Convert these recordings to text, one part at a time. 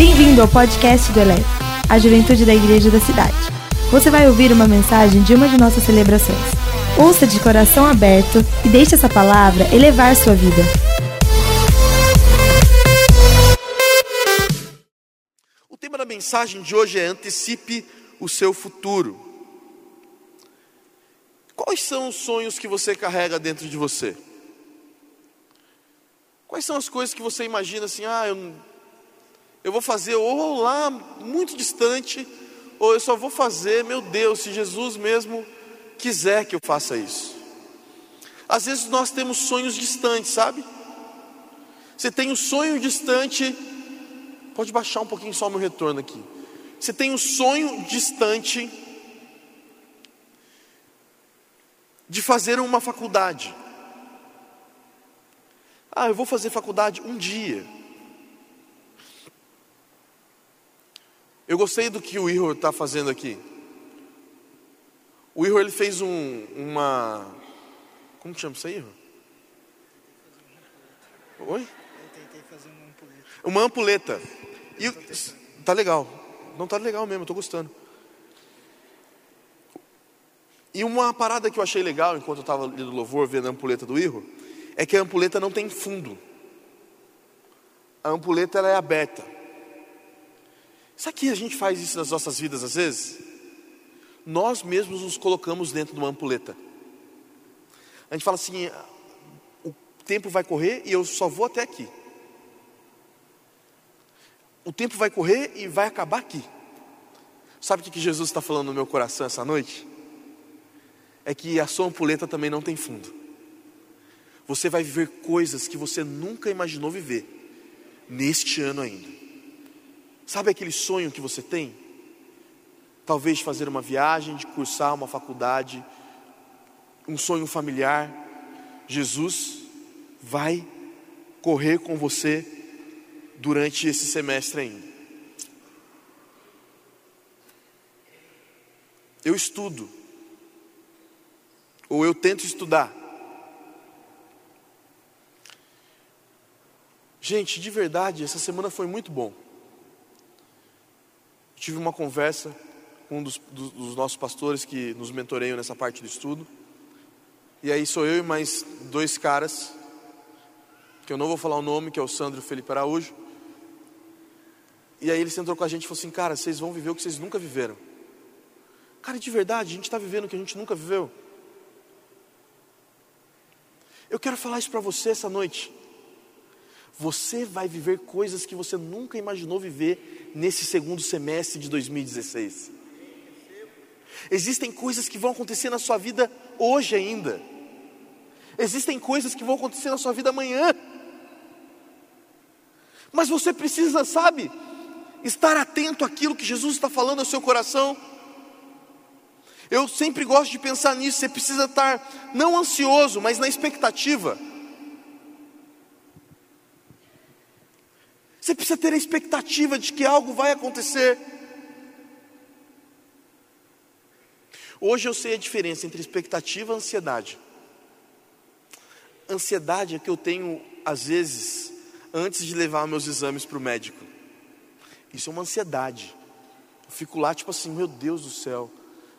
Bem-vindo ao podcast do Eleve, a juventude da igreja da cidade. Você vai ouvir uma mensagem de uma de nossas celebrações. Ouça de coração aberto e deixe essa palavra elevar sua vida. O tema da mensagem de hoje é antecipe o seu futuro. Quais são os sonhos que você carrega dentro de você? Quais são as coisas que você imagina assim, ah, eu, eu vou fazer ou lá muito distante, ou eu só vou fazer, meu Deus, se Jesus mesmo quiser que eu faça isso. Às vezes nós temos sonhos distantes, sabe? Você tem um sonho distante, pode baixar um pouquinho só o meu retorno aqui. Você tem um sonho distante de fazer uma faculdade. Ah, eu vou fazer faculdade um dia. Eu gostei do que o Ihor está fazendo aqui. O Ihor ele fez um, uma. Como chama isso aí, Ihor? Oi? Eu tentei fazer uma ampuleta. Uma ampuleta. E tá legal. Não tá legal mesmo, tô gostando. E uma parada que eu achei legal enquanto eu estava lendo louvor, vendo a ampuleta do Ihor, é que a ampuleta não tem fundo. A ampuleta ela é aberta. Sabe que a gente faz isso nas nossas vidas às vezes? Nós mesmos nos colocamos dentro de uma ampuleta. A gente fala assim: o tempo vai correr e eu só vou até aqui. O tempo vai correr e vai acabar aqui. Sabe o que Jesus está falando no meu coração essa noite? É que a sua ampuleta também não tem fundo. Você vai viver coisas que você nunca imaginou viver, neste ano ainda. Sabe aquele sonho que você tem? Talvez fazer uma viagem, de cursar uma faculdade, um sonho familiar. Jesus vai correr com você durante esse semestre ainda. Eu estudo, ou eu tento estudar. Gente, de verdade, essa semana foi muito bom. Tive uma conversa com um dos, dos, dos, nossos pastores que nos mentoreiam nessa parte do estudo. E aí sou eu e mais dois caras, que eu não vou falar o nome, que é o Sandro Felipe Araújo. E aí ele sentou com a gente e falou assim: Cara, vocês vão viver o que vocês nunca viveram. Cara, de verdade, a gente está vivendo o que a gente nunca viveu. Eu quero falar isso para você essa noite. Você vai viver coisas que você nunca imaginou viver nesse segundo semestre de 2016. Existem coisas que vão acontecer na sua vida hoje ainda. Existem coisas que vão acontecer na sua vida amanhã. Mas você precisa, sabe, estar atento àquilo que Jesus está falando ao seu coração. Eu sempre gosto de pensar nisso. Você precisa estar não ansioso, mas na expectativa. Você precisa ter a expectativa de que algo vai acontecer. Hoje eu sei a diferença entre expectativa e ansiedade. Ansiedade é que eu tenho, às vezes, antes de levar meus exames para o médico. Isso é uma ansiedade. Eu fico lá, tipo assim, meu Deus do céu.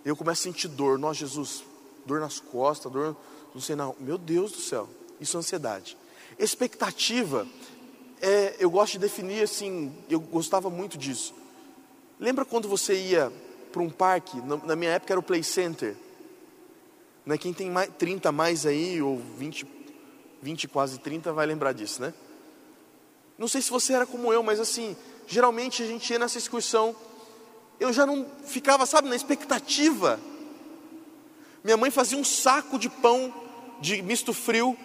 Eu começo a sentir dor. Nossa, Jesus, dor nas costas, dor, não sei não. Meu Deus do céu. Isso é ansiedade. Expectativa é, eu gosto de definir assim, eu gostava muito disso. Lembra quando você ia para um parque, na minha época era o Play Center, né? quem tem mais, 30 mais aí, ou 20, 20, quase 30, vai lembrar disso, né? Não sei se você era como eu, mas assim, geralmente a gente ia nessa excursão, eu já não ficava, sabe, na expectativa. Minha mãe fazia um saco de pão de misto frio,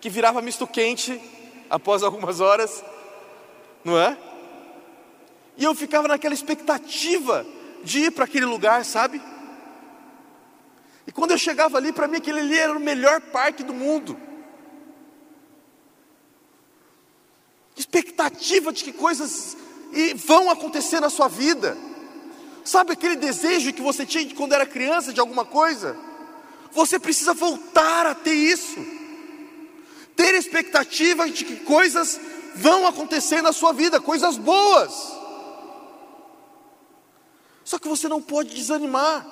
que virava misto quente, após algumas horas, não é? E eu ficava naquela expectativa de ir para aquele lugar, sabe? E quando eu chegava ali, para mim aquele ali era o melhor parque do mundo. Expectativa de que coisas vão acontecer na sua vida. Sabe aquele desejo que você tinha quando era criança de alguma coisa? Você precisa voltar a ter isso ter expectativa de que coisas vão acontecer na sua vida, coisas boas. Só que você não pode desanimar.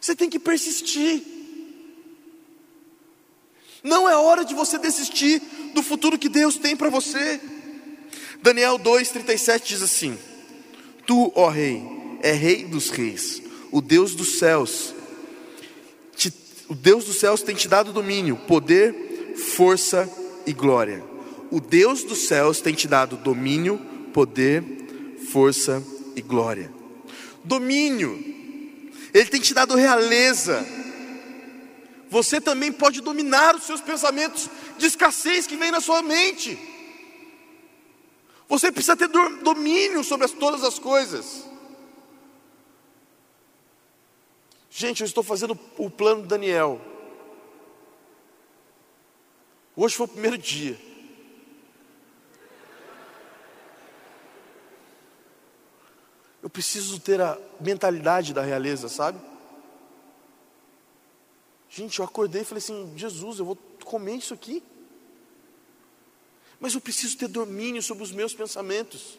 Você tem que persistir. Não é hora de você desistir do futuro que Deus tem para você. Daniel 2,37 diz assim: Tu, ó Rei, é Rei dos Reis, o Deus dos céus. Te, o Deus dos céus tem te dado domínio, poder, força e glória. O Deus dos céus tem te dado domínio, poder, força e glória. Domínio, Ele tem te dado realeza. Você também pode dominar os seus pensamentos de escassez que vem na sua mente. Você precisa ter domínio sobre as, todas as coisas. Gente, eu estou fazendo o plano de Daniel. Hoje foi o primeiro dia. Eu preciso ter a mentalidade da realeza, sabe? Gente, eu acordei e falei assim: Jesus, eu vou comer isso aqui. Mas eu preciso ter domínio sobre os meus pensamentos.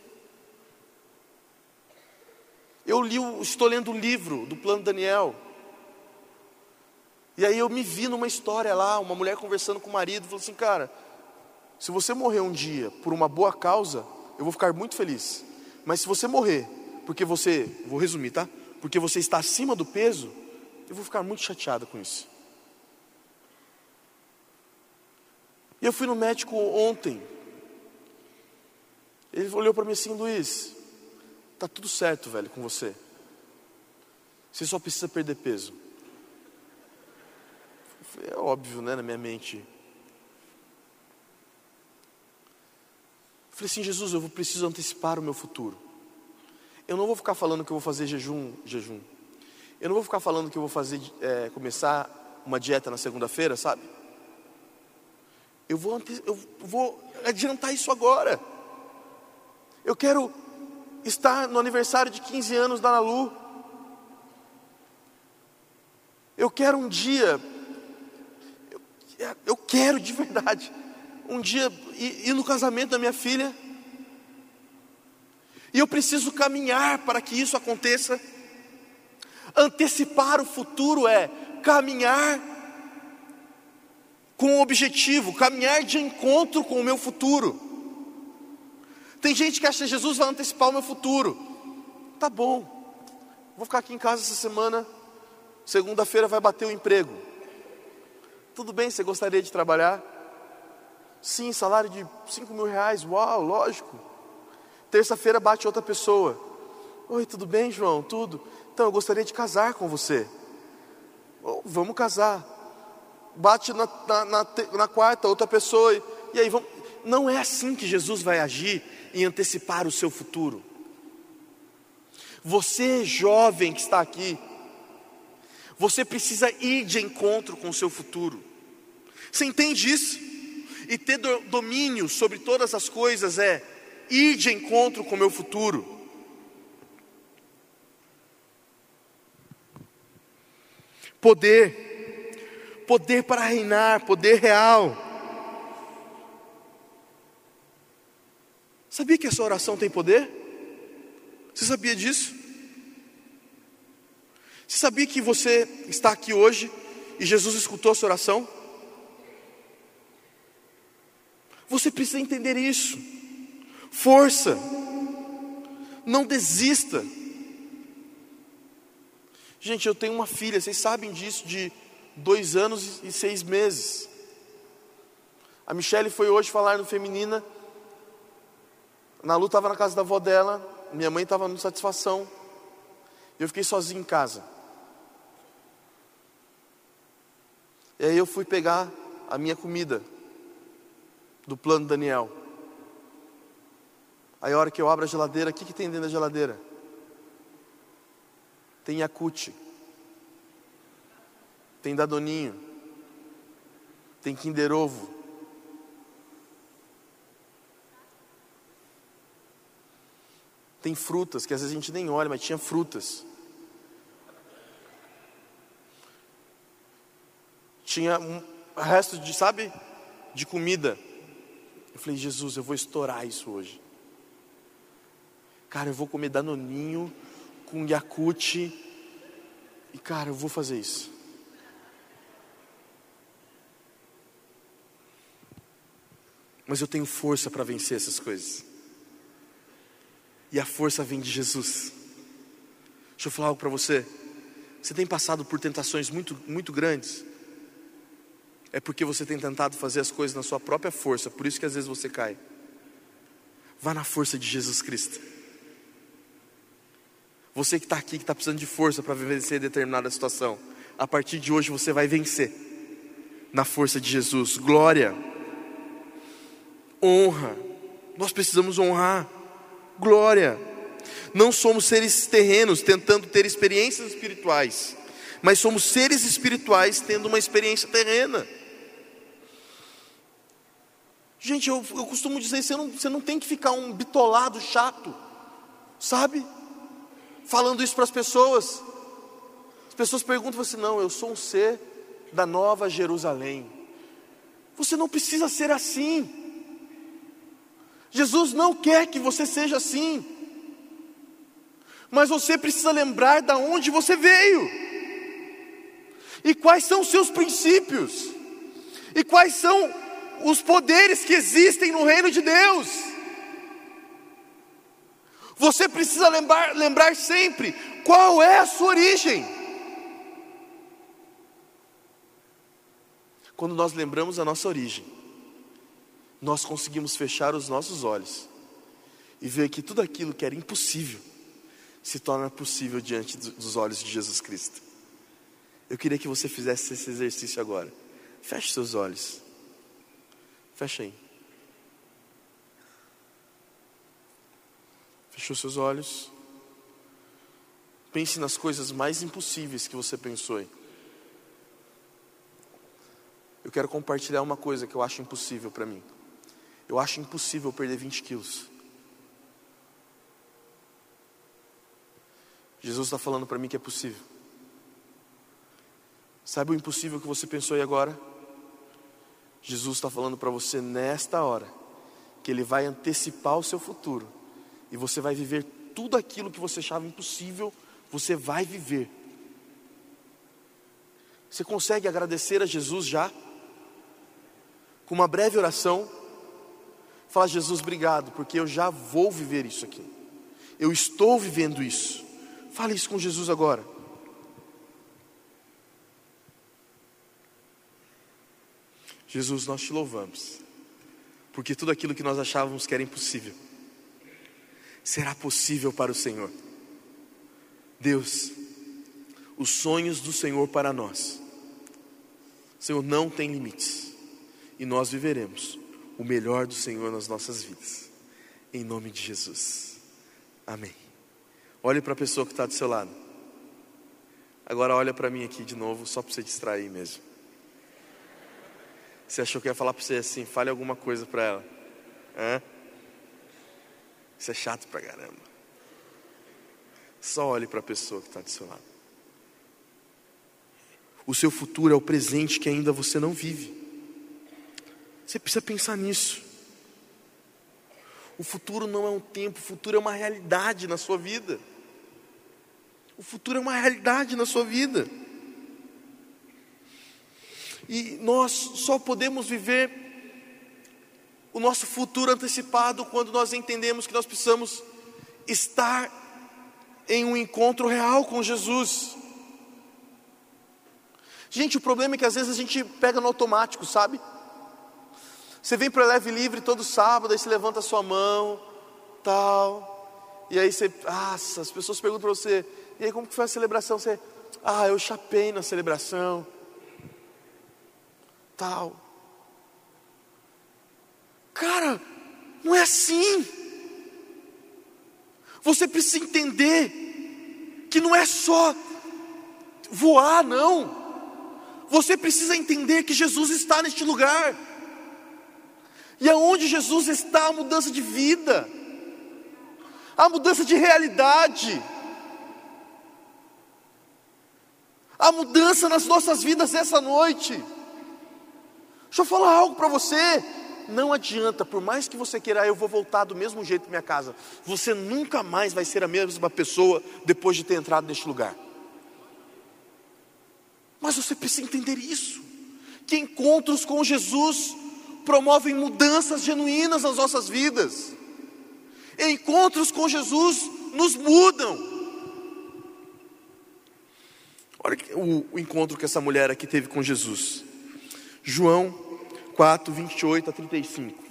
Eu li, estou lendo o livro do plano Daniel. E aí eu me vi numa história lá, uma mulher conversando com o marido, falou assim, cara, se você morrer um dia por uma boa causa, eu vou ficar muito feliz. Mas se você morrer porque você, vou resumir, tá? Porque você está acima do peso, eu vou ficar muito chateada com isso. E eu fui no médico ontem. Ele olhou para mim assim, Luiz, tá tudo certo, velho, com você. Você só precisa perder peso. É óbvio, né, na minha mente. falei assim, Jesus, eu preciso antecipar o meu futuro. Eu não vou ficar falando que eu vou fazer jejum, jejum. Eu não vou ficar falando que eu vou fazer, é, começar uma dieta na segunda-feira, sabe? Eu vou, eu vou adiantar isso agora. Eu quero estar no aniversário de 15 anos da Nalu. Eu quero um dia, eu, eu quero de verdade, um dia ir, no casamento da minha filha. E eu preciso caminhar para que isso aconteça. Antecipar o futuro é caminhar com o objetivo, caminhar de encontro com o meu futuro. Tem gente que acha que Jesus vai antecipar o meu futuro. Tá bom, vou ficar aqui em casa essa semana. Segunda-feira vai bater o emprego. Tudo bem, você gostaria de trabalhar? Sim, salário de 5 mil reais, uau, lógico. Terça-feira bate outra pessoa. Oi, tudo bem, João? Tudo? Então, eu gostaria de casar com você. Oh, vamos casar bate na, na, na, na quarta, outra pessoa, e aí vamos. Não é assim que Jesus vai agir em antecipar o seu futuro. Você, jovem que está aqui, você precisa ir de encontro com o seu futuro. Você entende isso? E ter domínio sobre todas as coisas é ir de encontro com o meu futuro. Poder poder para reinar, poder real. Sabia que essa oração tem poder? Você sabia disso? Você sabia que você está aqui hoje e Jesus escutou a sua oração? Você precisa entender isso. Força. Não desista. Gente, eu tenho uma filha, vocês sabem disso, de dois anos e seis meses. A Michelle foi hoje falar no Feminina. Na Lu estava na casa da avó dela, minha mãe estava no Satisfação. Eu fiquei sozinho em casa. E aí eu fui pegar a minha comida do plano Daniel. Aí a hora que eu abro a geladeira, o que, que tem dentro da geladeira? Tem Yakut tem Dadoninho, tem Kinder Ovo. Tem frutas, que às vezes a gente nem olha, mas tinha frutas. Tinha um resto de, sabe, de comida. Eu falei, Jesus, eu vou estourar isso hoje. Cara, eu vou comer danoninho com Yakut. E cara, eu vou fazer isso. Mas eu tenho força para vencer essas coisas. E a força vem de Jesus. Deixa eu falar algo para você. Você tem passado por tentações muito, muito grandes. É porque você tem tentado fazer as coisas na sua própria força, por isso que às vezes você cai. Vá na força de Jesus Cristo. Você que está aqui, que está precisando de força para vencer determinada situação, a partir de hoje você vai vencer na força de Jesus. Glória, honra, nós precisamos honrar. Glória, não somos seres terrenos tentando ter experiências espirituais, mas somos seres espirituais tendo uma experiência terrena. Gente, eu, eu costumo dizer, você não, você não tem que ficar um bitolado chato, sabe? Falando isso para as pessoas. As pessoas perguntam assim: não, eu sou um ser da nova Jerusalém. Você não precisa ser assim. Jesus não quer que você seja assim. Mas você precisa lembrar da onde você veio. E quais são os seus princípios? E quais são os poderes que existem no reino de Deus. Você precisa lembrar, lembrar sempre qual é a sua origem. Quando nós lembramos a nossa origem, nós conseguimos fechar os nossos olhos e ver que tudo aquilo que era impossível se torna possível diante dos olhos de Jesus Cristo. Eu queria que você fizesse esse exercício agora. Feche seus olhos. Fecha aí. Fechou seus olhos. Pense nas coisas mais impossíveis que você pensou. Aí. Eu quero compartilhar uma coisa que eu acho impossível para mim. Eu acho impossível perder 20 quilos. Jesus está falando para mim que é possível. Sabe o impossível que você pensou aí agora? Jesus está falando para você nesta hora que Ele vai antecipar o seu futuro e você vai viver tudo aquilo que você achava impossível, você vai viver. Você consegue agradecer a Jesus já? Com uma breve oração, fala: Jesus, obrigado, porque eu já vou viver isso aqui, eu estou vivendo isso. Fale isso com Jesus agora. Jesus, nós te louvamos, porque tudo aquilo que nós achávamos que era impossível, será possível para o Senhor. Deus, os sonhos do Senhor para nós, Senhor, não tem limites, e nós viveremos o melhor do Senhor nas nossas vidas, em nome de Jesus, amém. Olhe para a pessoa que está do seu lado, agora olha para mim aqui de novo, só para você distrair mesmo. Você achou que ia falar para você assim, fale alguma coisa para ela. Hã? Isso é chato pra caramba. Só olhe para a pessoa que está do seu lado. O seu futuro é o presente que ainda você não vive. Você precisa pensar nisso. O futuro não é um tempo, o futuro é uma realidade na sua vida. O futuro é uma realidade na sua vida. E nós só podemos viver o nosso futuro antecipado quando nós entendemos que nós precisamos estar em um encontro real com Jesus. Gente, o problema é que às vezes a gente pega no automático, sabe? Você vem para Leve Livre todo sábado, aí você levanta a sua mão, tal, e aí você, ah, as pessoas perguntam para você, e aí como que foi a celebração? Você, ah, eu chapei na celebração, tal. Cara, não é assim. Você precisa entender que não é só voar, não. Você precisa entender que Jesus está neste lugar. E aonde Jesus está, a mudança de vida, a mudança de realidade, a mudança nas nossas vidas essa noite. Deixa eu falar algo para você. não adianta, por mais que você queira, ah, eu vou voltar do mesmo jeito para minha casa, você nunca mais vai ser a mesma pessoa depois de ter entrado neste lugar. Mas você precisa entender isso, que encontros com Jesus promovem mudanças genuínas nas nossas vidas. Encontros com Jesus nos mudam. Olha o, o encontro que essa mulher aqui teve com Jesus. João 4, 28 a 35.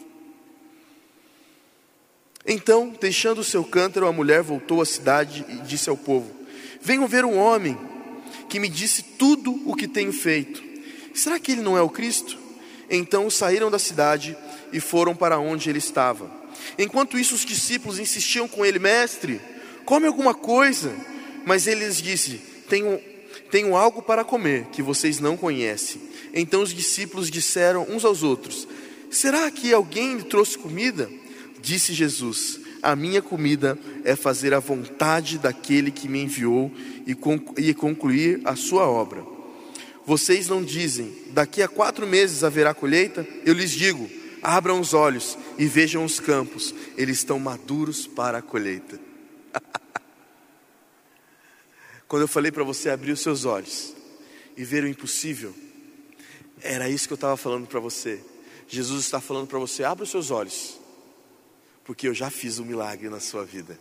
Então, deixando o seu cântaro, a mulher voltou à cidade e disse ao povo: Venham ver um homem que me disse tudo o que tenho feito. Será que ele não é o Cristo? Então saíram da cidade e foram para onde ele estava. Enquanto isso, os discípulos insistiam com ele: Mestre, come alguma coisa. Mas ele lhes disse: Tenho, tenho algo para comer que vocês não conhecem. Então os discípulos disseram uns aos outros: Será que alguém lhe trouxe comida? Disse Jesus: A minha comida é fazer a vontade daquele que me enviou e concluir a sua obra. Vocês não dizem: Daqui a quatro meses haverá colheita? Eu lhes digo: Abram os olhos e vejam os campos, eles estão maduros para a colheita. Quando eu falei para você abrir os seus olhos e ver o impossível, era isso que eu estava falando para você. Jesus está falando para você: abra os seus olhos, porque eu já fiz um milagre na sua vida.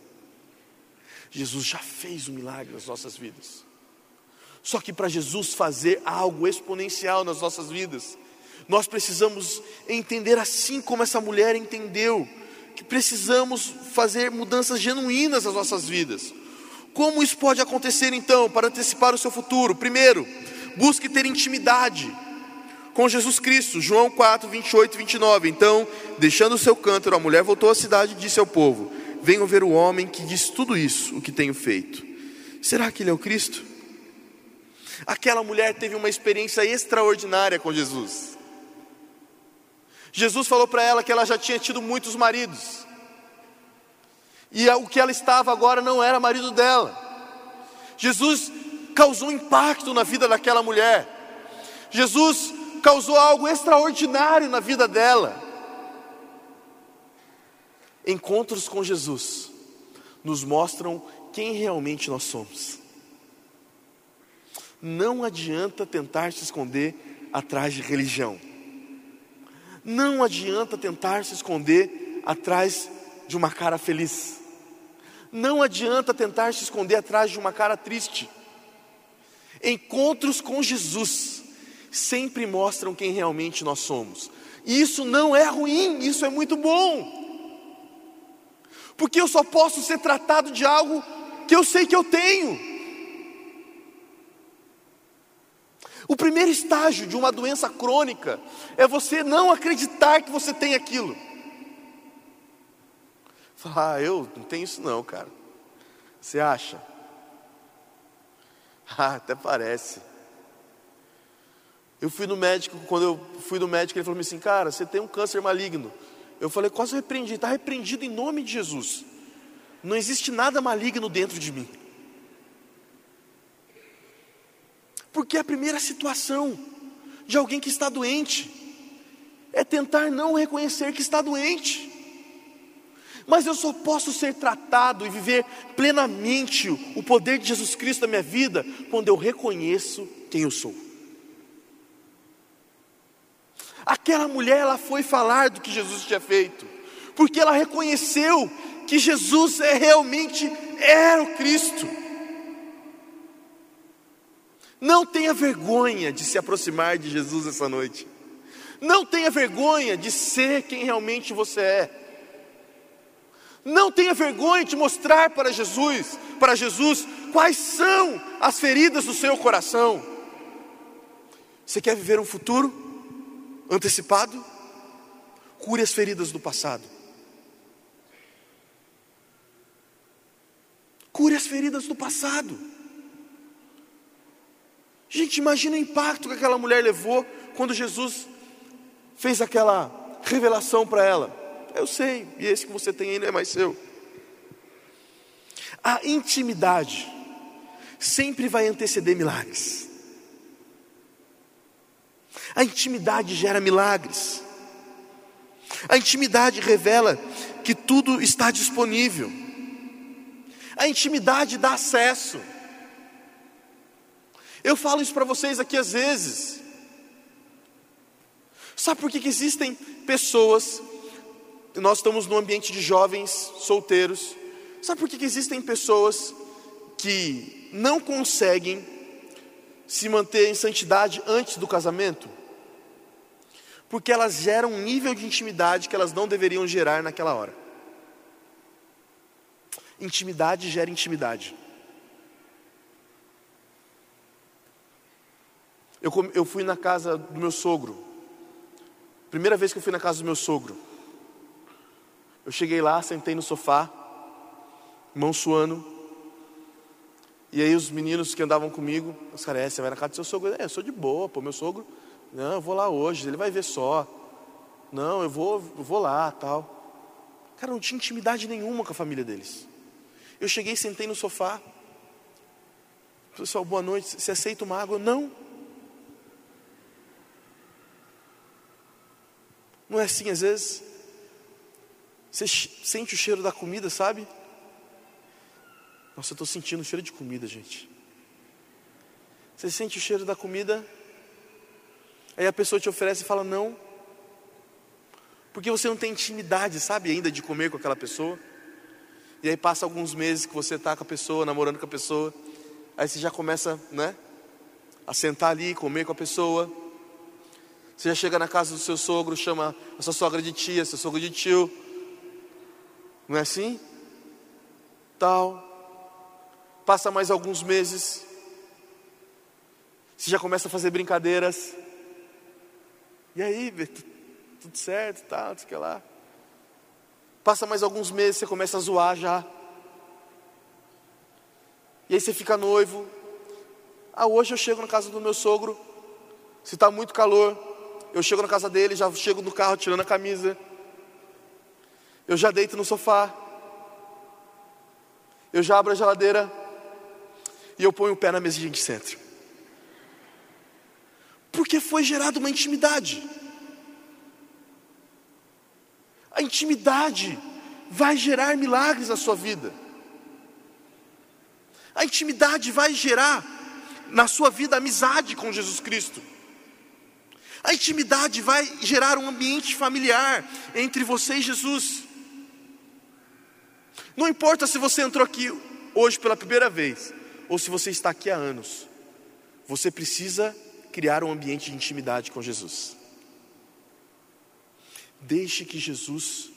Jesus já fez um milagre nas nossas vidas. Só que para Jesus fazer algo exponencial nas nossas vidas, nós precisamos entender, assim como essa mulher entendeu, que precisamos fazer mudanças genuínas nas nossas vidas. Como isso pode acontecer então, para antecipar o seu futuro? Primeiro, busque ter intimidade com Jesus Cristo. João 4, 28 e 29. Então, deixando o seu cântaro, a mulher voltou à cidade e disse ao povo: Venham ver o homem que diz tudo isso, o que tenho feito. Será que ele é o Cristo? Aquela mulher teve uma experiência extraordinária com Jesus. Jesus falou para ela que ela já tinha tido muitos maridos. E o que ela estava agora não era marido dela. Jesus causou impacto na vida daquela mulher. Jesus causou algo extraordinário na vida dela. Encontros com Jesus nos mostram quem realmente nós somos. Não adianta tentar se esconder atrás de religião. Não adianta tentar se esconder atrás de uma cara feliz. Não adianta tentar se esconder atrás de uma cara triste. Encontros com Jesus sempre mostram quem realmente nós somos. E isso não é ruim, isso é muito bom. Porque eu só posso ser tratado de algo que eu sei que eu tenho. O primeiro estágio de uma doença crônica é você não acreditar que você tem aquilo. Falar, ah, eu não tenho isso não, cara. Você acha? Ah, até parece. Eu fui no médico, quando eu fui no médico, ele falou assim, cara, você tem um câncer maligno. Eu falei, quase repreendi, está repreendido em nome de Jesus. Não existe nada maligno dentro de mim. Porque a primeira situação de alguém que está doente é tentar não reconhecer que está doente. Mas eu só posso ser tratado e viver plenamente o poder de Jesus Cristo na minha vida quando eu reconheço quem eu sou. Aquela mulher, ela foi falar do que Jesus tinha feito, porque ela reconheceu que Jesus é realmente era o Cristo. Não tenha vergonha de se aproximar de Jesus essa noite. Não tenha vergonha de ser quem realmente você é. Não tenha vergonha de mostrar para Jesus, para Jesus, quais são as feridas do seu coração. Você quer viver um futuro antecipado? Cure as feridas do passado. Cure as feridas do passado. Gente, imagina o impacto que aquela mulher levou quando Jesus fez aquela revelação para ela. Eu sei, e esse que você tem aí não é mais seu. A intimidade sempre vai anteceder milagres. A intimidade gera milagres. A intimidade revela que tudo está disponível. A intimidade dá acesso. Eu falo isso para vocês aqui às vezes. Sabe por que, que existem pessoas? Nós estamos num ambiente de jovens solteiros. Sabe por que, que existem pessoas que não conseguem se manter em santidade antes do casamento? Porque elas geram um nível de intimidade que elas não deveriam gerar naquela hora. Intimidade gera intimidade. Eu, eu fui na casa do meu sogro. Primeira vez que eu fui na casa do meu sogro. Eu cheguei lá, sentei no sofá, mão suando. E aí os meninos que andavam comigo, os caras, é, você vai na casa do seu sogro? É, eu sou de boa, pô, meu sogro. Não, eu vou lá hoje, ele vai ver só. Não, eu vou, eu vou lá, tal. Cara, não tinha intimidade nenhuma com a família deles. Eu cheguei, sentei no sofá. Pessoal, boa noite. Você aceita uma água? Não. Não é assim às vezes? Você sente o cheiro da comida, sabe? Nossa, eu estou sentindo o cheiro de comida, gente. Você sente o cheiro da comida, aí a pessoa te oferece e fala não, porque você não tem intimidade, sabe, ainda de comer com aquela pessoa. E aí passa alguns meses que você está com a pessoa, namorando com a pessoa, aí você já começa, né, a sentar ali, comer com a pessoa. Você já chega na casa do seu sogro, chama a sua sogra de tia, seu sogro de tio. Não é assim? Tal. Passa mais alguns meses. Você já começa a fazer brincadeiras. E aí, tudo certo, tal, tudo que lá. Passa mais alguns meses, você começa a zoar já. E aí você fica noivo. Ah, hoje eu chego na casa do meu sogro. Se está muito calor, eu chego na casa dele, já chego no carro tirando a camisa. Eu já deito no sofá. Eu já abro a geladeira. E eu ponho o pé na mesinha de centro. Porque foi gerada uma intimidade. A intimidade vai gerar milagres na sua vida. A intimidade vai gerar na sua vida amizade com Jesus Cristo. A intimidade vai gerar um ambiente familiar entre você e Jesus. Não importa se você entrou aqui hoje pela primeira vez, ou se você está aqui há anos, você precisa criar um ambiente de intimidade com Jesus. Deixe que Jesus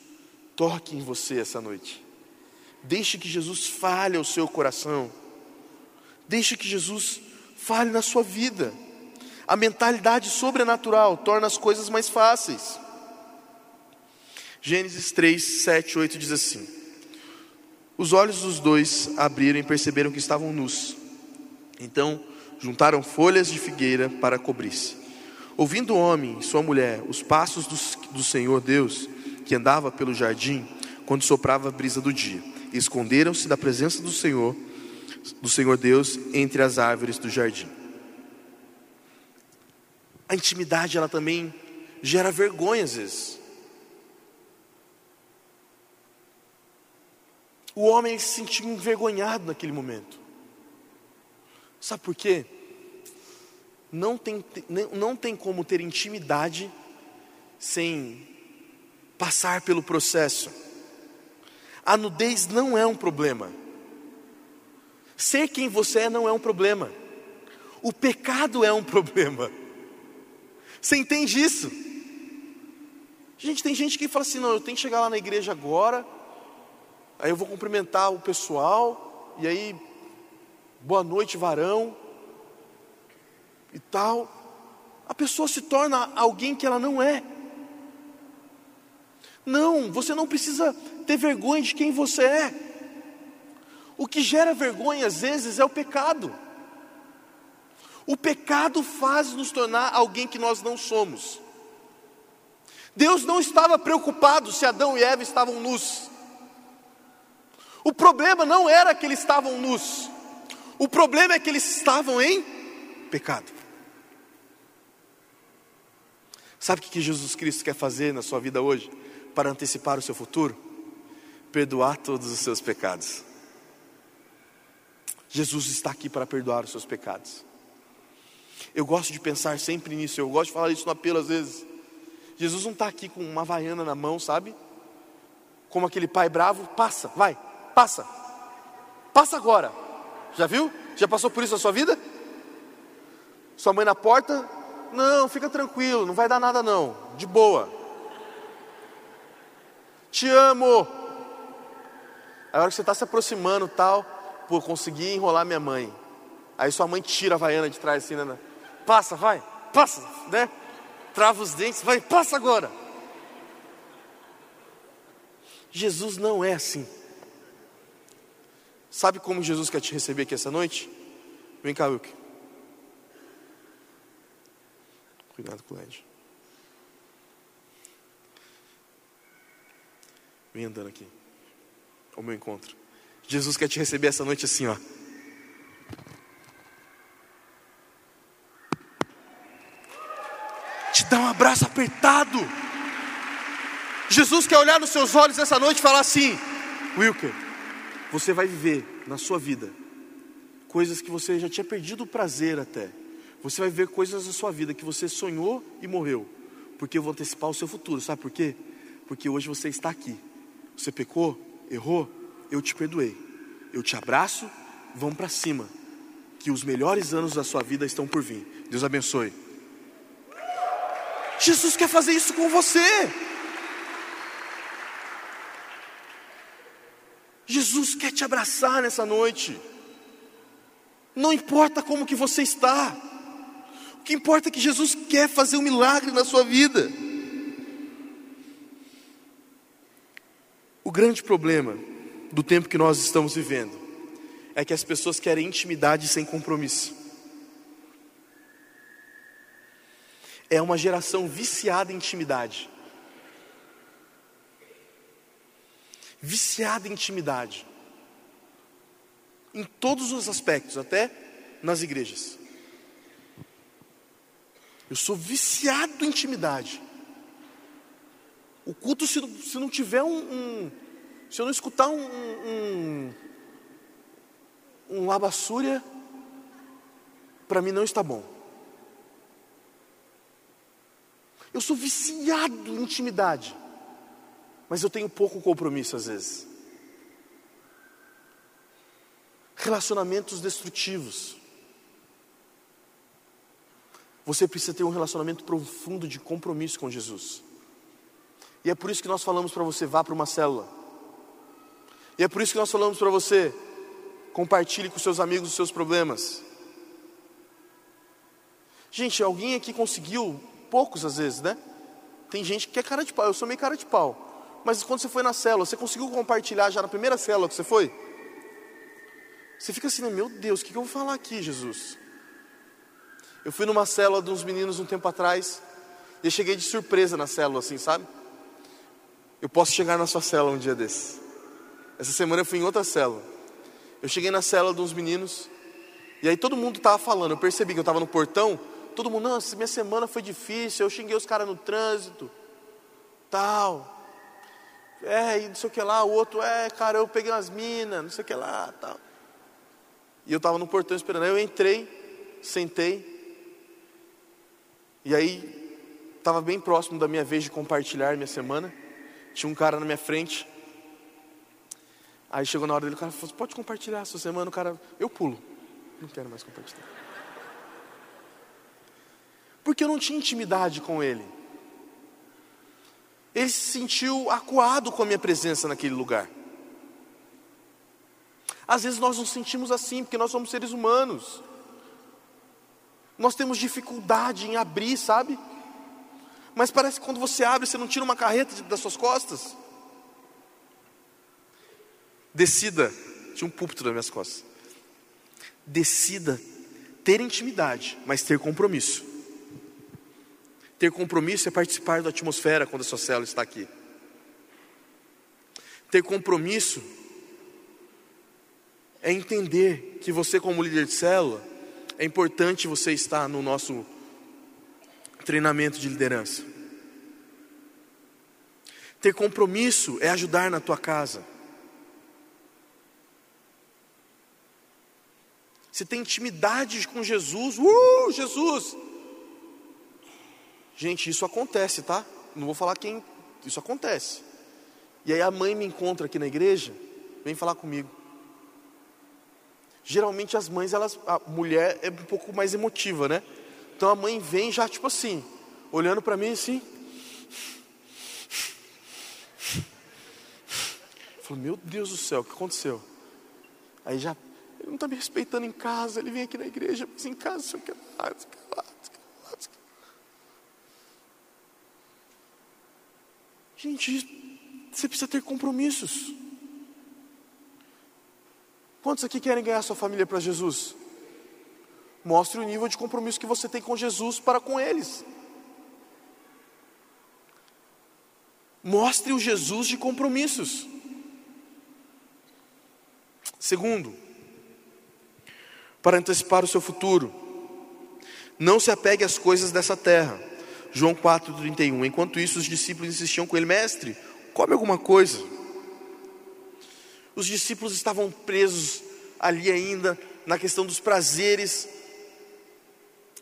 toque em você essa noite. Deixe que Jesus fale ao seu coração. Deixe que Jesus fale na sua vida. A mentalidade sobrenatural torna as coisas mais fáceis. Gênesis 3, 7, 8 diz assim: Os olhos dos dois abriram e perceberam que estavam nus. Então juntaram folhas de figueira para cobrir-se. Ouvindo o homem e sua mulher os passos do, do Senhor Deus, que andava pelo jardim, quando soprava a brisa do dia, esconderam-se da presença do Senhor, do Senhor Deus, entre as árvores do jardim. A intimidade, ela também gera vergonha às vezes. O homem se sentiu envergonhado naquele momento. Sabe por quê? Não tem, não tem como ter intimidade sem passar pelo processo. A nudez não é um problema. Ser quem você é não é um problema. O pecado é um problema. Você entende isso? Gente, tem gente que fala assim: não, eu tenho que chegar lá na igreja agora, aí eu vou cumprimentar o pessoal, e aí, boa noite, varão, e tal. A pessoa se torna alguém que ela não é. Não, você não precisa ter vergonha de quem você é. O que gera vergonha às vezes é o pecado. O pecado faz nos tornar alguém que nós não somos. Deus não estava preocupado se Adão e Eva estavam nus. O problema não era que eles estavam nus. O problema é que eles estavam em pecado. Sabe o que Jesus Cristo quer fazer na sua vida hoje? para antecipar o seu futuro? Perdoar todos os seus pecados. Jesus está aqui para perdoar os seus pecados. Eu gosto de pensar sempre nisso, eu gosto de falar isso no apelo às vezes. Jesus não está aqui com uma vaiana na mão, sabe? Como aquele pai bravo, passa, vai, passa, passa agora. Já viu? Já passou por isso na sua vida? Sua mãe na porta, não, fica tranquilo, não vai dar nada não, de boa. Te amo. A hora que você está se aproximando, tal, pô, consegui enrolar minha mãe. Aí sua mãe tira a vaiana de trás assim, né? Passa, vai, passa, né? Trava os dentes, vai, passa agora. Jesus não é assim. Sabe como Jesus quer te receber aqui essa noite? Vem cá, Wilke. Cuidado com o Ed. Vem andando aqui. Ao meu encontro. Jesus quer te receber essa noite assim, ó. Te dá um abraço apertado. Jesus quer olhar nos seus olhos essa noite e falar assim: Wilker, você vai viver na sua vida coisas que você já tinha perdido o prazer até. Você vai ver coisas na sua vida que você sonhou e morreu, porque eu vou antecipar o seu futuro. Sabe por quê? Porque hoje você está aqui. Você pecou, errou, eu te perdoei. Eu te abraço, vamos para cima. Que os melhores anos da sua vida estão por vir. Deus abençoe. Jesus quer fazer isso com você. Jesus quer te abraçar nessa noite. Não importa como que você está. O que importa é que Jesus quer fazer um milagre na sua vida. O grande problema do tempo que nós estamos vivendo é que as pessoas querem intimidade sem compromisso. É uma geração viciada em intimidade. Viciada em intimidade. Em todos os aspectos, até nas igrejas. Eu sou viciado em intimidade. O culto, se, se não tiver um, um, Se eu não escutar um. Um, um labassúria, para mim não está bom. Eu sou viciado em intimidade, mas eu tenho pouco compromisso às vezes. Relacionamentos destrutivos. Você precisa ter um relacionamento profundo de compromisso com Jesus. E é por isso que nós falamos para você vá para uma célula. E é por isso que nós falamos para você compartilhe com seus amigos os seus problemas. Gente, alguém aqui conseguiu, poucos às vezes, né? Tem gente que é cara de pau, eu sou meio cara de pau. Mas quando você foi na célula, você conseguiu compartilhar já na primeira célula que você foi? Você fica assim, meu Deus, o que eu vou falar aqui, Jesus? Eu fui numa célula de uns meninos um tempo atrás, e eu cheguei de surpresa na célula, assim, sabe? Eu posso chegar na sua célula um dia desses. Essa semana eu fui em outra célula. Eu cheguei na célula de uns meninos, e aí todo mundo estava falando. Eu percebi que eu estava no portão, todo mundo, não, minha semana foi difícil, eu xinguei os caras no trânsito, tal. É, e não sei o que lá, o outro, é, cara, eu peguei umas minas, não sei o que lá, tal. E eu estava no portão esperando. Aí eu entrei, sentei, e aí, estava bem próximo da minha vez de compartilhar minha semana. Tinha um cara na minha frente. Aí chegou na hora dele, o cara falou: assim, Pode compartilhar a sua semana? O cara, eu pulo. Não quero mais compartilhar. Porque eu não tinha intimidade com ele. Ele se sentiu acuado com a minha presença naquele lugar. Às vezes nós nos sentimos assim, porque nós somos seres humanos. Nós temos dificuldade em abrir, sabe? Mas parece que quando você abre, você não tira uma carreta das suas costas. Decida, tinha um púlpito nas minhas costas. Decida ter intimidade, mas ter compromisso. Ter compromisso é participar da atmosfera quando a sua célula está aqui. Ter compromisso é entender que você, como líder de célula, é importante você estar no nosso treinamento de liderança. Ter compromisso é ajudar na tua casa. Você tem intimidade com Jesus. Uh, Jesus! Gente, isso acontece, tá? Não vou falar quem. Isso acontece. E aí a mãe me encontra aqui na igreja, vem falar comigo. Geralmente as mães, elas, a mulher é um pouco mais emotiva, né? Então a mãe vem já tipo assim, olhando para mim assim. Falou, meu Deus do céu, o que aconteceu? Aí já, ele não está me respeitando em casa, ele vem aqui na igreja, mas em casa, o que lá, sei o que lá, sei o que lá. Gente, você precisa ter compromissos. Quantos aqui querem ganhar sua família para Jesus? Mostre o nível de compromisso que você tem com Jesus para com eles. Mostre o Jesus de compromissos. Segundo, para antecipar o seu futuro, não se apegue às coisas dessa terra. João 4,31. Enquanto isso, os discípulos insistiam com ele, mestre, come alguma coisa. Os discípulos estavam presos ali ainda na questão dos prazeres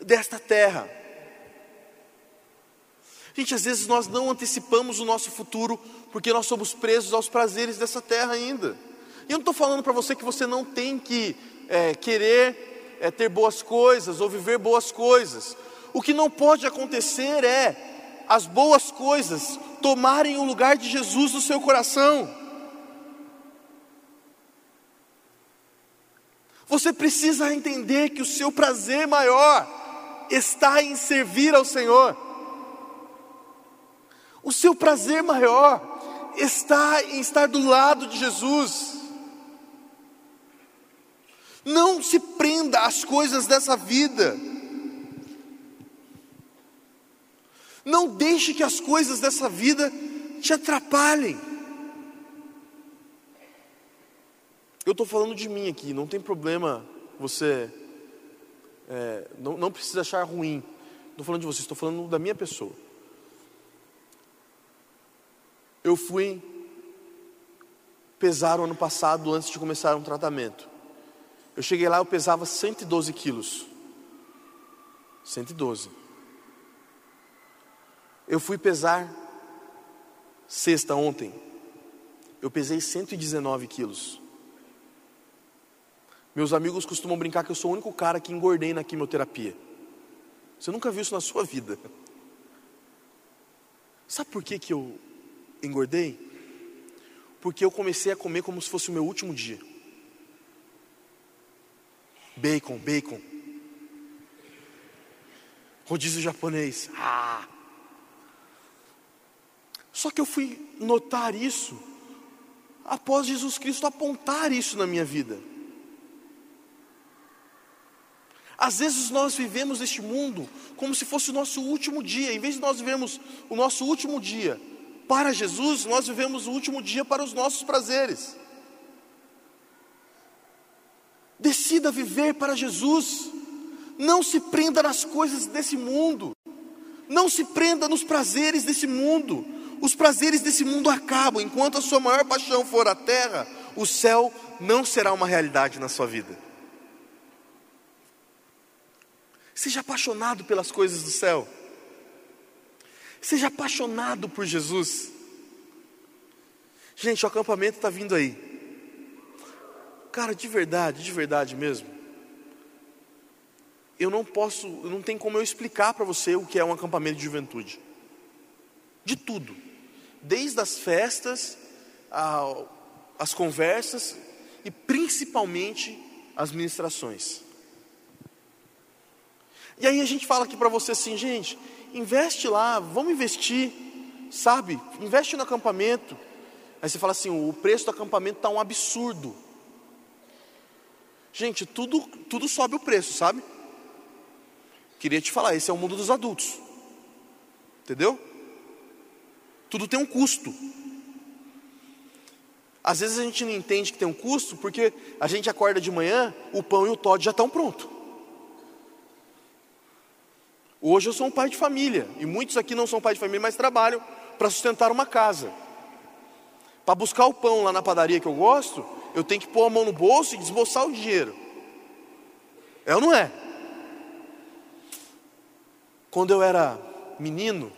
desta terra. Gente, às vezes nós não antecipamos o nosso futuro porque nós somos presos aos prazeres dessa terra ainda. E eu não estou falando para você que você não tem que é, querer é, ter boas coisas ou viver boas coisas. O que não pode acontecer é as boas coisas tomarem o lugar de Jesus no seu coração. Você precisa entender que o seu prazer maior está em servir ao Senhor. O seu prazer maior está em estar do lado de Jesus. Não se prenda às coisas dessa vida. Não deixe que as coisas dessa vida te atrapalhem. Eu estou falando de mim aqui, não tem problema você. É, não, não precisa achar ruim. Estou falando de você, estou falando da minha pessoa. Eu fui pesar o ano passado antes de começar um tratamento. Eu cheguei lá, eu pesava 112 quilos. 112. Eu fui pesar sexta ontem. Eu pesei 119 quilos. Meus amigos costumam brincar que eu sou o único cara que engordei na quimioterapia. Você nunca viu isso na sua vida. Sabe por que, que eu engordei? Porque eu comecei a comer como se fosse o meu último dia. Bacon, bacon. Rodízio japonês. Ah. Só que eu fui notar isso após Jesus Cristo apontar isso na minha vida. Às vezes nós vivemos este mundo como se fosse o nosso último dia. Em vez de nós vivemos o nosso último dia para Jesus, nós vivemos o último dia para os nossos prazeres. Decida viver para Jesus. Não se prenda nas coisas desse mundo. Não se prenda nos prazeres desse mundo. Os prazeres desse mundo acabam. Enquanto a sua maior paixão for a terra, o céu não será uma realidade na sua vida. Seja apaixonado pelas coisas do céu. Seja apaixonado por Jesus. Gente, o acampamento está vindo aí. Cara, de verdade, de verdade mesmo. Eu não posso, não tem como eu explicar para você o que é um acampamento de juventude. De tudo. Desde as festas, a, as conversas e principalmente as ministrações. E aí a gente fala aqui para você assim, gente, investe lá, vamos investir, sabe? Investe no acampamento. Aí você fala assim, o preço do acampamento está um absurdo. Gente, tudo, tudo sobe o preço, sabe? Queria te falar, esse é o mundo dos adultos. Entendeu? Tudo tem um custo. Às vezes a gente não entende que tem um custo porque a gente acorda de manhã, o pão e o Todd já estão prontos. Hoje eu sou um pai de família, e muitos aqui não são pai de família, mas trabalham para sustentar uma casa. Para buscar o pão lá na padaria que eu gosto, eu tenho que pôr a mão no bolso e desbolsar o dinheiro. É ou não é? Quando eu era menino,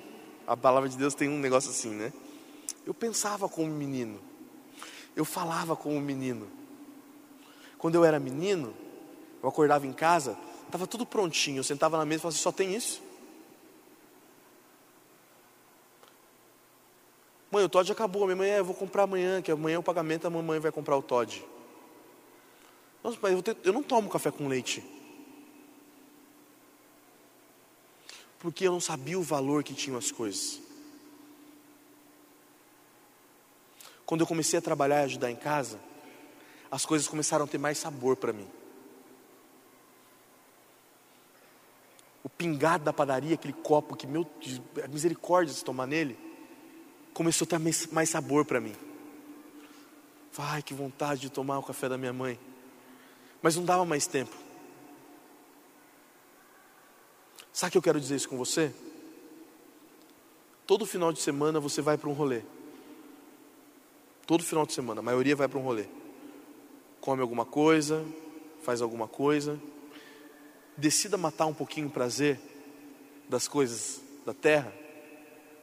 a palavra de Deus tem um negócio assim, né? Eu pensava como menino. Eu falava como menino. Quando eu era menino, eu acordava em casa, estava tudo prontinho. Eu sentava na mesa e falava assim: só tem isso? Mãe, o Todd acabou. Minha mãe, é, eu vou comprar amanhã, que amanhã é o pagamento, a mamãe vai comprar o Todd. Nossa, eu, eu não tomo café com leite. Porque eu não sabia o valor que tinham as coisas. Quando eu comecei a trabalhar e ajudar em casa, as coisas começaram a ter mais sabor para mim. O pingado da padaria, aquele copo que, meu, misericórdia se tomar nele, começou a ter mais, sabor para mim. Ai, que vontade de tomar o café da minha mãe. Mas não dava mais tempo. Sabe o que eu quero dizer isso com você? Todo final de semana você vai para um rolê. Todo final de semana, a maioria vai para um rolê. Come alguma coisa, faz alguma coisa. Decida matar um pouquinho o prazer das coisas da terra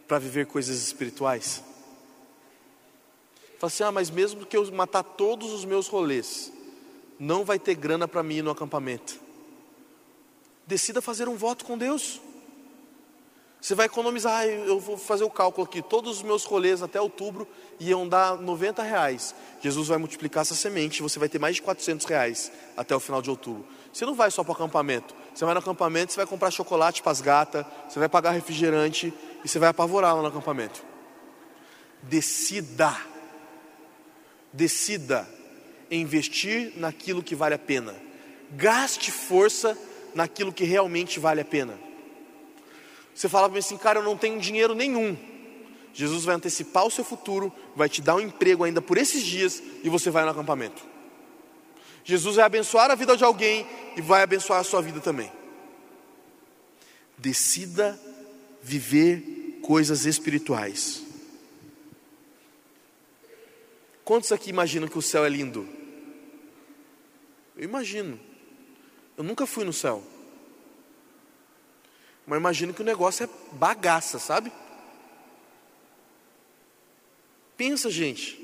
para viver coisas espirituais? Fala assim: ah, mas mesmo que eu matar todos os meus rolês, não vai ter grana para mim ir no acampamento. Decida fazer um voto com Deus. Você vai economizar, eu vou fazer o cálculo aqui, todos os meus rolês até outubro iam dar 90 reais. Jesus vai multiplicar essa semente, você vai ter mais de 400 reais até o final de outubro. Você não vai só para o acampamento, você vai no acampamento, você vai comprar chocolate para as gatas, você vai pagar refrigerante, e você vai apavorar lá no acampamento. Decida, decida investir naquilo que vale a pena. Gaste força naquilo que realmente vale a pena. Você fala para mim assim, cara, eu não tenho dinheiro nenhum. Jesus vai antecipar o seu futuro, vai te dar um emprego ainda por esses dias e você vai no acampamento. Jesus vai abençoar a vida de alguém e vai abençoar a sua vida também. Decida viver coisas espirituais. Quantos aqui imaginam que o céu é lindo? Eu imagino. Eu nunca fui no céu. Mas imagino que o negócio é bagaça, sabe? Pensa, gente.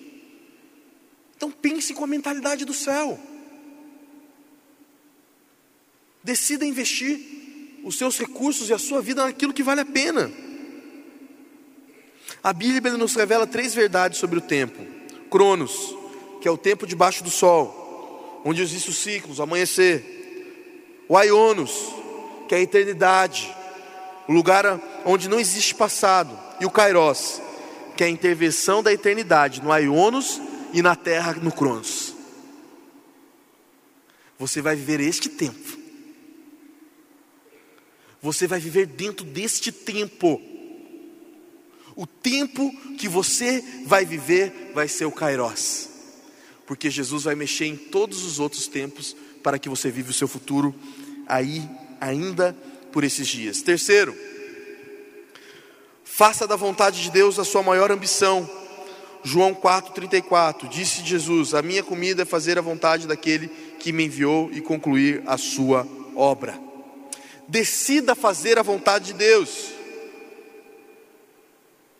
Então pense com a mentalidade do céu. Decida investir os seus recursos e a sua vida naquilo que vale a pena. A Bíblia nos revela três verdades sobre o tempo: Cronos, que é o tempo debaixo do sol, onde existem os ciclos, amanhecer. O Aionos, que é a eternidade, o lugar onde não existe passado. E o Kairos, que é a intervenção da eternidade no Aionos e na terra no Cronos. Você vai viver este tempo você vai viver dentro deste tempo. O tempo que você vai viver vai ser o Kairos, porque Jesus vai mexer em todos os outros tempos para que você viva o seu futuro aí, ainda por esses dias. Terceiro, faça da vontade de Deus a sua maior ambição. João 4,34 disse Jesus: A minha comida é fazer a vontade daquele que me enviou e concluir a sua obra decida fazer a vontade de Deus.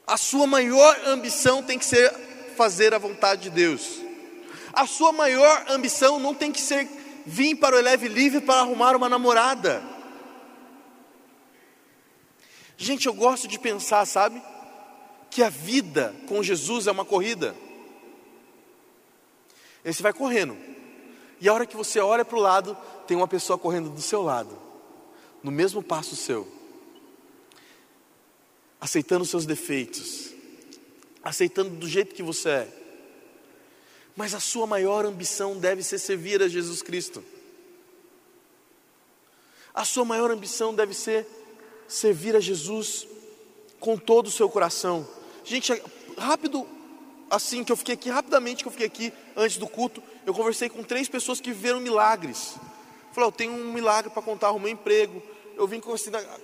A sua maior ambição tem que ser fazer a vontade de Deus. A sua maior ambição não tem que ser vir para o Eleve Livre para arrumar uma namorada. Gente, eu gosto de pensar, sabe, que a vida com Jesus é uma corrida. E você vai correndo. E a hora que você olha para o lado, tem uma pessoa correndo do seu lado no mesmo passo seu, aceitando seus defeitos, aceitando do jeito que você é. Mas a sua maior ambição deve ser servir a Jesus Cristo. A sua maior ambição deve ser servir a Jesus com todo o seu coração. Gente, rápido, assim que eu fiquei aqui, rapidamente que eu fiquei aqui antes do culto, eu conversei com três pessoas que viveram milagres. Falou, eu tenho um milagre para contar, arrumei um emprego. Eu vim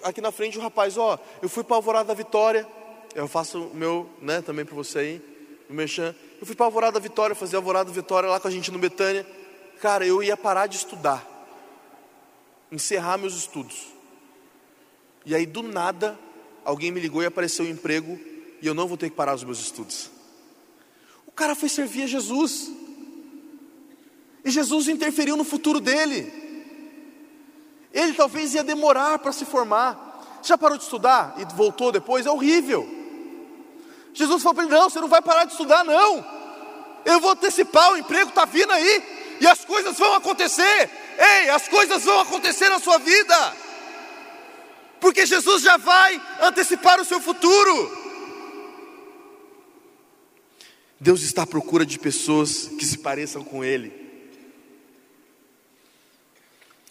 aqui na frente o um rapaz, ó, eu fui para Alvorada da Vitória, eu faço o meu, né, também para você aí, o meu chan. Eu fui para Alvorada Vitória, fazer Alvorada Vitória lá com a gente no Betânia. Cara, eu ia parar de estudar, encerrar meus estudos. E aí, do nada, alguém me ligou e apareceu um emprego e eu não vou ter que parar os meus estudos. O cara foi servir a Jesus. E Jesus interferiu no futuro dele. Ele talvez ia demorar para se formar. Já parou de estudar e voltou depois? É horrível. Jesus falou para ele: Não, você não vai parar de estudar, não. Eu vou antecipar, o emprego está vindo aí, e as coisas vão acontecer. Ei, as coisas vão acontecer na sua vida, porque Jesus já vai antecipar o seu futuro. Deus está à procura de pessoas que se pareçam com Ele.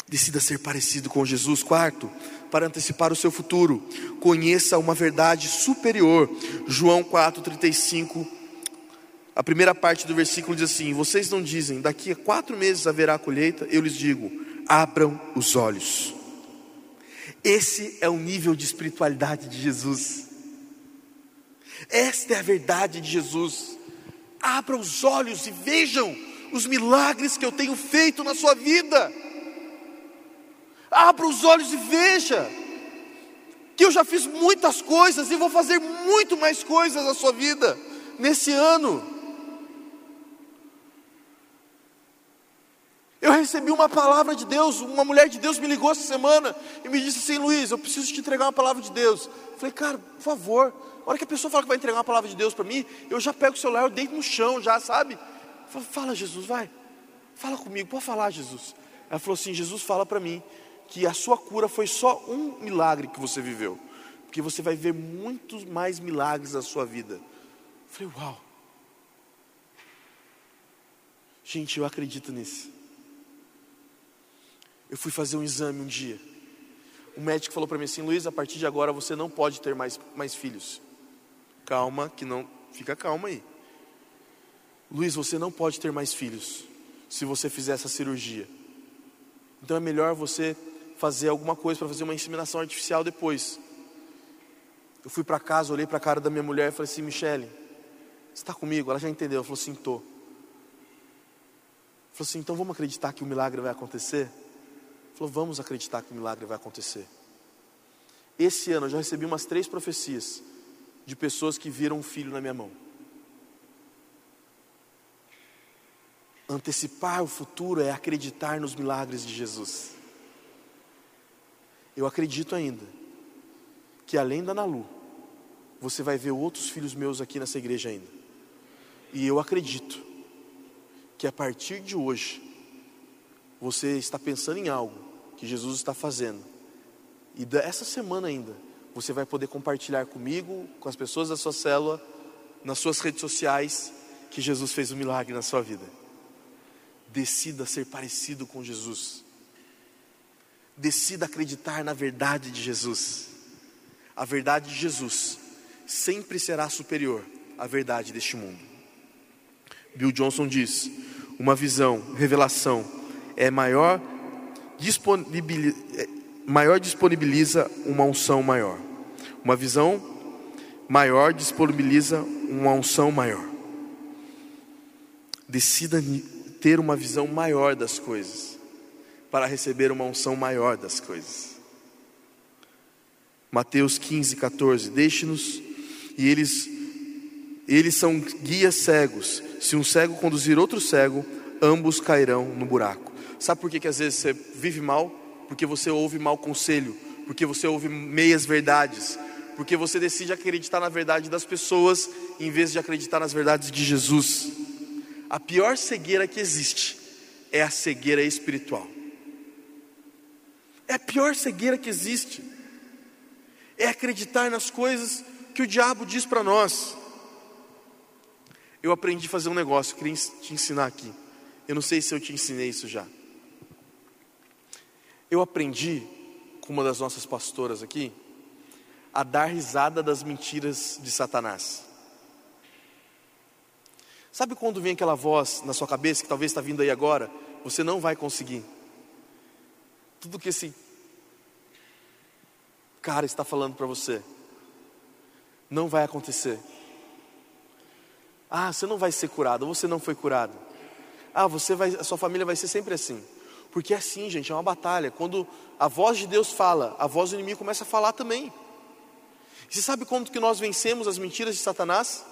Decida ser parecido com Jesus. Quarto, para antecipar o seu futuro, conheça uma verdade superior. João 4,35. A primeira parte do versículo diz assim: Vocês não dizem, daqui a quatro meses haverá colheita? Eu lhes digo, abram os olhos. Esse é o nível de espiritualidade de Jesus. Esta é a verdade de Jesus. Abra os olhos e vejam os milagres que eu tenho feito na sua vida. Abra os olhos e veja que eu já fiz muitas coisas e vou fazer muito mais coisas na sua vida nesse ano. Eu recebi uma palavra de Deus, uma mulher de Deus me ligou essa semana e me disse assim: Luiz, eu preciso te entregar uma palavra de Deus. Eu falei, cara, por favor, a hora que a pessoa fala que vai entregar uma palavra de Deus para mim, eu já pego o celular, eu deito no chão, já, sabe? Fala, fala, Jesus, vai. Fala comigo, pode falar, Jesus. Ela falou assim: Jesus fala para mim que a sua cura foi só um milagre que você viveu, porque você vai ver muitos mais milagres na sua vida. Eu falei, uau. Gente, eu acredito nisso. Eu fui fazer um exame um dia. O médico falou para mim assim: Luiz, a partir de agora você não pode ter mais, mais filhos. Calma, que não. Fica calma aí. Luiz, você não pode ter mais filhos se você fizer essa cirurgia. Então é melhor você fazer alguma coisa para fazer uma inseminação artificial depois. Eu fui para casa, olhei para a cara da minha mulher e falei assim: Michele, você está comigo? Ela já entendeu. Ela falou assim: estou. Falou assim: então vamos acreditar que o milagre vai acontecer? Falou: vamos acreditar que o milagre vai acontecer. Esse ano eu já recebi umas três profecias de pessoas que viram um filho na minha mão. Antecipar o futuro é acreditar nos milagres de Jesus. Eu acredito ainda que além da Nalu, você vai ver outros filhos meus aqui nessa igreja ainda. E eu acredito que a partir de hoje, você está pensando em algo que Jesus está fazendo. E dessa semana ainda, você vai poder compartilhar comigo, com as pessoas da sua célula, nas suas redes sociais, que Jesus fez um milagre na sua vida. Decida ser parecido com Jesus. Decida acreditar na verdade de Jesus. A verdade de Jesus sempre será superior à verdade deste mundo. Bill Johnson diz: uma visão, revelação, é maior, disponibiliza, é, maior disponibiliza uma unção maior. Uma visão maior disponibiliza uma unção maior. Decida ter uma visão maior das coisas, para receber uma unção maior das coisas. Mateus 15, 14. Deixe-nos, e eles, eles são guias cegos. Se um cego conduzir outro cego, ambos cairão no buraco. Sabe por que, que às vezes você vive mal? Porque você ouve mau conselho, porque você ouve meias verdades, porque você decide acreditar na verdade das pessoas em vez de acreditar nas verdades de Jesus. A pior cegueira que existe é a cegueira espiritual. É a pior cegueira que existe. É acreditar nas coisas que o diabo diz para nós. Eu aprendi a fazer um negócio, queria te ensinar aqui. Eu não sei se eu te ensinei isso já. Eu aprendi com uma das nossas pastoras aqui a dar risada das mentiras de Satanás. Sabe quando vem aquela voz na sua cabeça que talvez está vindo aí agora? Você não vai conseguir. Tudo que esse cara está falando para você não vai acontecer. Ah, você não vai ser curado, você não foi curado. Ah, você vai, a sua família vai ser sempre assim. Porque é assim, gente, é uma batalha. Quando a voz de Deus fala, a voz do inimigo começa a falar também. E você sabe como que nós vencemos as mentiras de Satanás?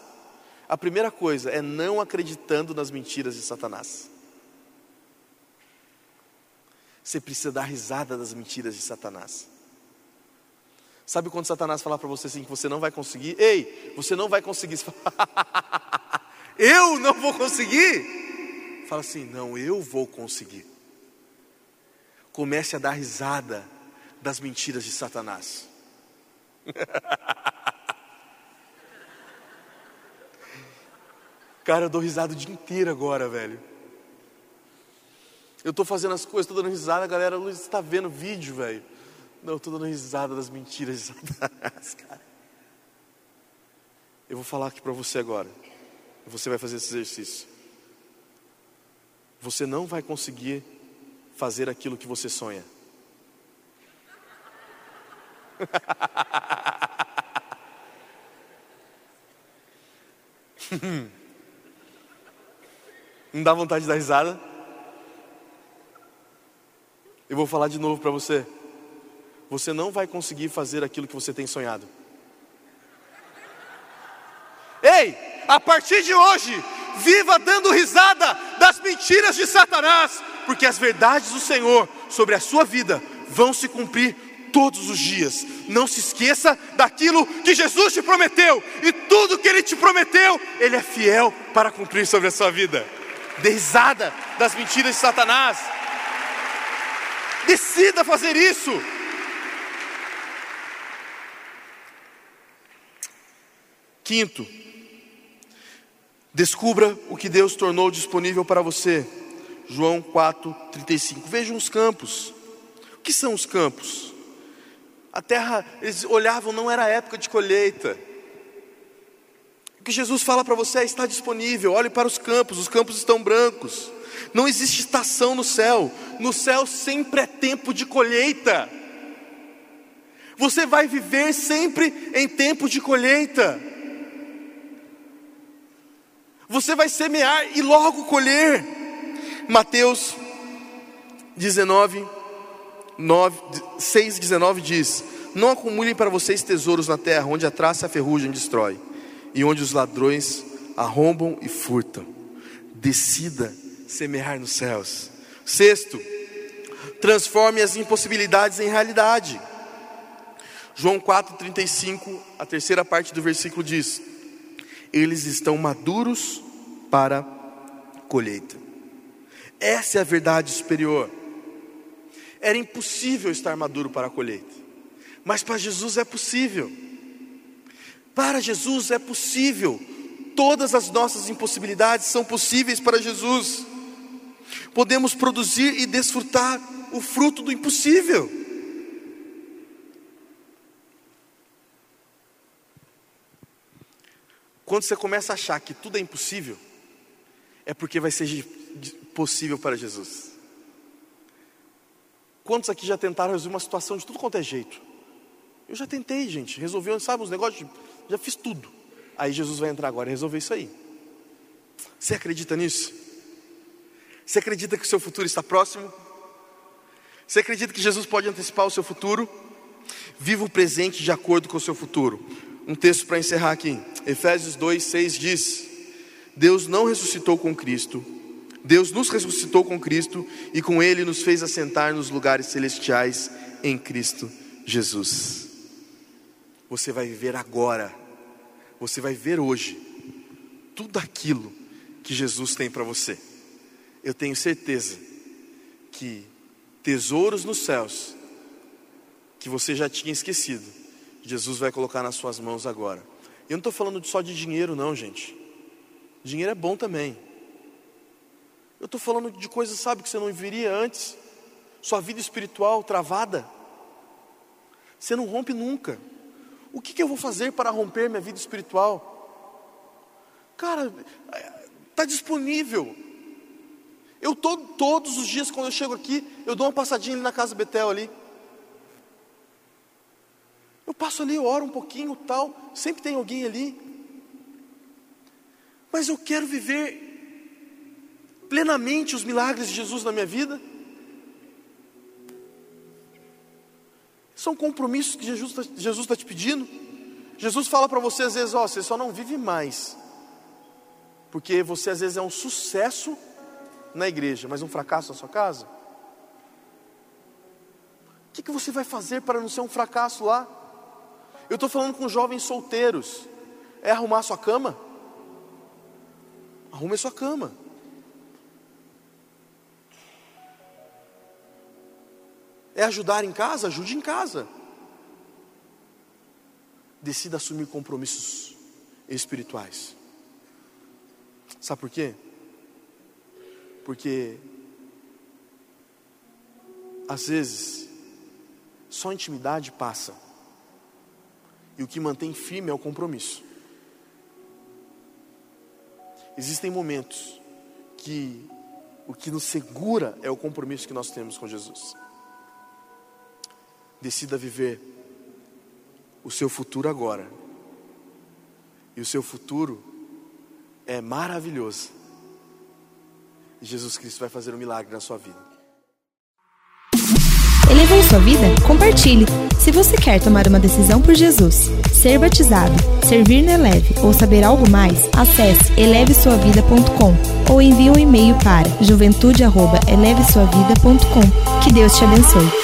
A primeira coisa é não acreditando nas mentiras de Satanás. Você precisa dar risada das mentiras de Satanás. Sabe quando Satanás falar para você assim que você não vai conseguir? Ei, você não vai conseguir. eu não vou conseguir? Fala assim, não, eu vou conseguir. Comece a dar risada das mentiras de Satanás. Cara, eu dou risada o dia inteiro agora, velho. Eu estou fazendo as coisas, estou dando risada, a galera, está vendo vídeo, velho? Não, estou dando risada das mentiras de Satanás, cara. Eu vou falar aqui para você agora. Você vai fazer esse exercício. Você não vai conseguir fazer aquilo que você sonha. Não dá vontade de dar risada? Eu vou falar de novo para você. Você não vai conseguir fazer aquilo que você tem sonhado. Ei, a partir de hoje, viva dando risada das mentiras de Satanás, porque as verdades do Senhor sobre a sua vida vão se cumprir todos os dias. Não se esqueça daquilo que Jesus te prometeu, e tudo que Ele te prometeu, Ele é fiel para cumprir sobre a sua vida. Dê risada das mentiras de Satanás. Decida fazer isso. Quinto, descubra o que Deus tornou disponível para você. João 4:35. Vejam os campos. O que são os campos? A terra, eles olhavam, não era época de colheita. O que Jesus fala para você é: está disponível, olhe para os campos, os campos estão brancos. Não existe estação no céu, no céu sempre é tempo de colheita. Você vai viver sempre em tempo de colheita. Você vai semear e logo colher. Mateus 19, 9, 6, 19 diz: Não acumulem para vocês tesouros na terra, onde a traça e a ferrugem destrói, e onde os ladrões arrombam e furtam. Decida semear nos céus. Sexto, transforme as impossibilidades em realidade. João 4,35, a terceira parte do versículo diz: Eles estão maduros para colheita. Essa é a verdade superior. Era impossível estar maduro para a colheita, mas para Jesus é possível. Para Jesus é possível. Todas as nossas impossibilidades são possíveis para Jesus podemos produzir e desfrutar o fruto do impossível. Quando você começa a achar que tudo é impossível, é porque vai ser possível para Jesus. Quantos aqui já tentaram resolver uma situação de tudo quanto é jeito? Eu já tentei, gente, resolver, sabe, os negócios, já fiz tudo. Aí Jesus vai entrar agora e resolver isso aí. Você acredita nisso? Você acredita que o seu futuro está próximo? Você acredita que Jesus pode antecipar o seu futuro? Viva o presente de acordo com o seu futuro. Um texto para encerrar aqui. Efésios 2, 6 diz: Deus não ressuscitou com Cristo, Deus nos ressuscitou com Cristo e com Ele nos fez assentar nos lugares celestiais em Cristo Jesus. Você vai viver agora, você vai ver hoje, tudo aquilo que Jesus tem para você eu tenho certeza que tesouros nos céus, que você já tinha esquecido, Jesus vai colocar nas suas mãos agora. Eu não estou falando só de dinheiro, não, gente. Dinheiro é bom também. Eu estou falando de coisas, sabe, que você não viria antes. Sua vida espiritual travada. Você não rompe nunca. O que, que eu vou fazer para romper minha vida espiritual? Cara, está disponível. Eu todo, todos os dias, quando eu chego aqui, eu dou uma passadinha na casa Betel ali. Eu passo ali, eu oro um pouquinho, tal. Sempre tem alguém ali. Mas eu quero viver plenamente os milagres de Jesus na minha vida. São compromissos que Jesus está Jesus tá te pedindo. Jesus fala para você às vezes, ó, você só não vive mais, porque você às vezes é um sucesso na igreja, mas um fracasso na sua casa. O que, que você vai fazer para não ser um fracasso lá? Eu estou falando com jovens solteiros. É arrumar sua cama? Arrume a sua cama. É ajudar em casa? Ajude em casa. Decida assumir compromissos espirituais. Sabe por quê? Porque às vezes só intimidade passa. E o que mantém firme é o compromisso. Existem momentos que o que nos segura é o compromisso que nós temos com Jesus. Decida viver o seu futuro agora. E o seu futuro é maravilhoso. E Jesus Cristo vai fazer um milagre na sua vida. Elevou sua vida? Compartilhe. Se você quer tomar uma decisão por Jesus, ser batizado, servir na Eleve ou saber algo mais, acesse elevesuavida.com ou envie um e-mail para juventude@elevesuavida.com. Que Deus te abençoe.